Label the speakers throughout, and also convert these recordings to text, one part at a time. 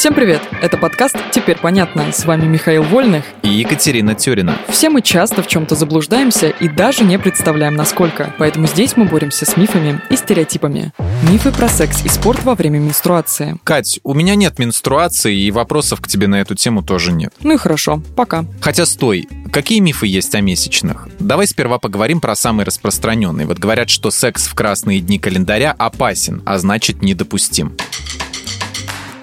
Speaker 1: Всем привет! Это подкаст «Теперь понятно». С вами Михаил Вольных
Speaker 2: и Екатерина Тюрина.
Speaker 1: Все мы часто в чем-то заблуждаемся и даже не представляем, насколько. Поэтому здесь мы боремся с мифами и стереотипами. Мифы про секс и спорт во время менструации.
Speaker 2: Кать, у меня нет менструации, и вопросов к тебе на эту тему тоже нет.
Speaker 1: Ну и хорошо, пока.
Speaker 2: Хотя стой, какие мифы есть о месячных? Давай сперва поговорим про самый распространенный. Вот говорят, что секс в красные дни календаря опасен, а значит недопустим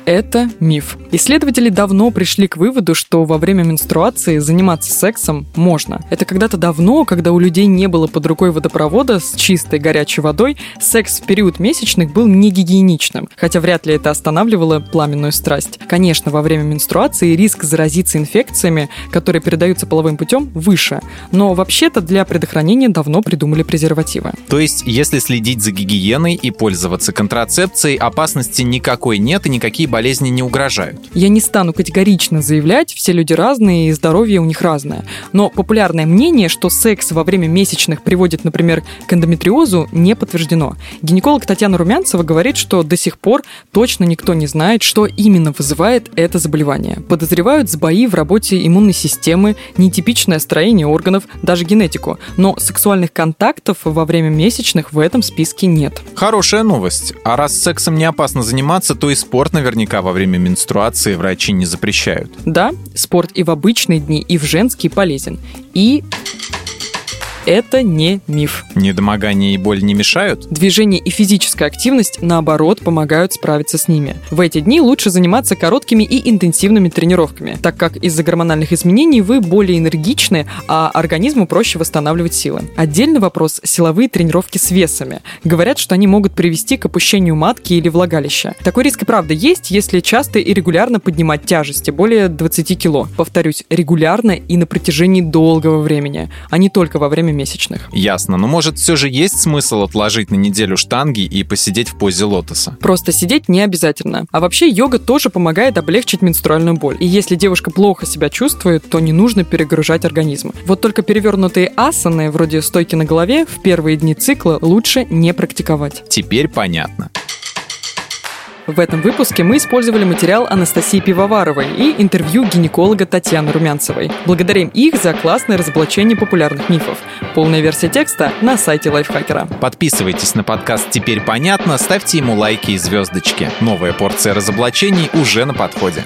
Speaker 1: это миф. Исследователи давно пришли к выводу, что во время менструации заниматься сексом можно. Это когда-то давно, когда у людей не было под рукой водопровода с чистой горячей водой, секс в период месячных был не гигиеничным, хотя вряд ли это останавливало пламенную страсть. Конечно, во время менструации риск заразиться инфекциями, которые передаются половым путем, выше, но вообще-то для предохранения давно придумали презервативы.
Speaker 2: То есть, если следить за гигиеной и пользоваться контрацепцией, опасности никакой нет и никакие болезни не угрожают.
Speaker 1: Я не стану категорично заявлять, все люди разные и здоровье у них разное. Но популярное мнение, что секс во время месячных приводит, например, к эндометриозу, не подтверждено. Гинеколог Татьяна Румянцева говорит, что до сих пор точно никто не знает, что именно вызывает это заболевание. Подозревают сбои в работе иммунной системы, нетипичное строение органов, даже генетику. Но сексуальных контактов во время месячных в этом списке нет.
Speaker 2: Хорошая новость. А раз сексом не опасно заниматься, то и спорт наверняка во время менструации врачи не запрещают.
Speaker 1: Да, спорт и в обычные дни, и в женские полезен. И это не миф.
Speaker 2: Недомогание и боль не мешают?
Speaker 1: Движение и физическая активность, наоборот, помогают справиться с ними. В эти дни лучше заниматься короткими и интенсивными тренировками, так как из-за гормональных изменений вы более энергичны, а организму проще восстанавливать силы. Отдельный вопрос – силовые тренировки с весами. Говорят, что они могут привести к опущению матки или влагалища. Такой риск и правда есть, если часто и регулярно поднимать тяжести, более 20 кило. Повторюсь, регулярно и на протяжении долгого времени, а не только во время месячных.
Speaker 2: Ясно. Но может все же есть смысл отложить на неделю штанги и посидеть в позе лотоса?
Speaker 1: Просто сидеть не обязательно. А вообще йога тоже помогает облегчить менструальную боль. И если девушка плохо себя чувствует, то не нужно перегружать организм. Вот только перевернутые асаны, вроде стойки на голове, в первые дни цикла лучше не практиковать.
Speaker 2: Теперь понятно.
Speaker 1: В этом выпуске мы использовали материал Анастасии Пивоваровой и интервью гинеколога Татьяны Румянцевой. Благодарим их за классное разоблачение популярных мифов. Полная версия текста на сайте Лайфхакера.
Speaker 2: Подписывайтесь на подкаст «Теперь понятно», ставьте ему лайки и звездочки. Новая порция разоблачений уже на подходе.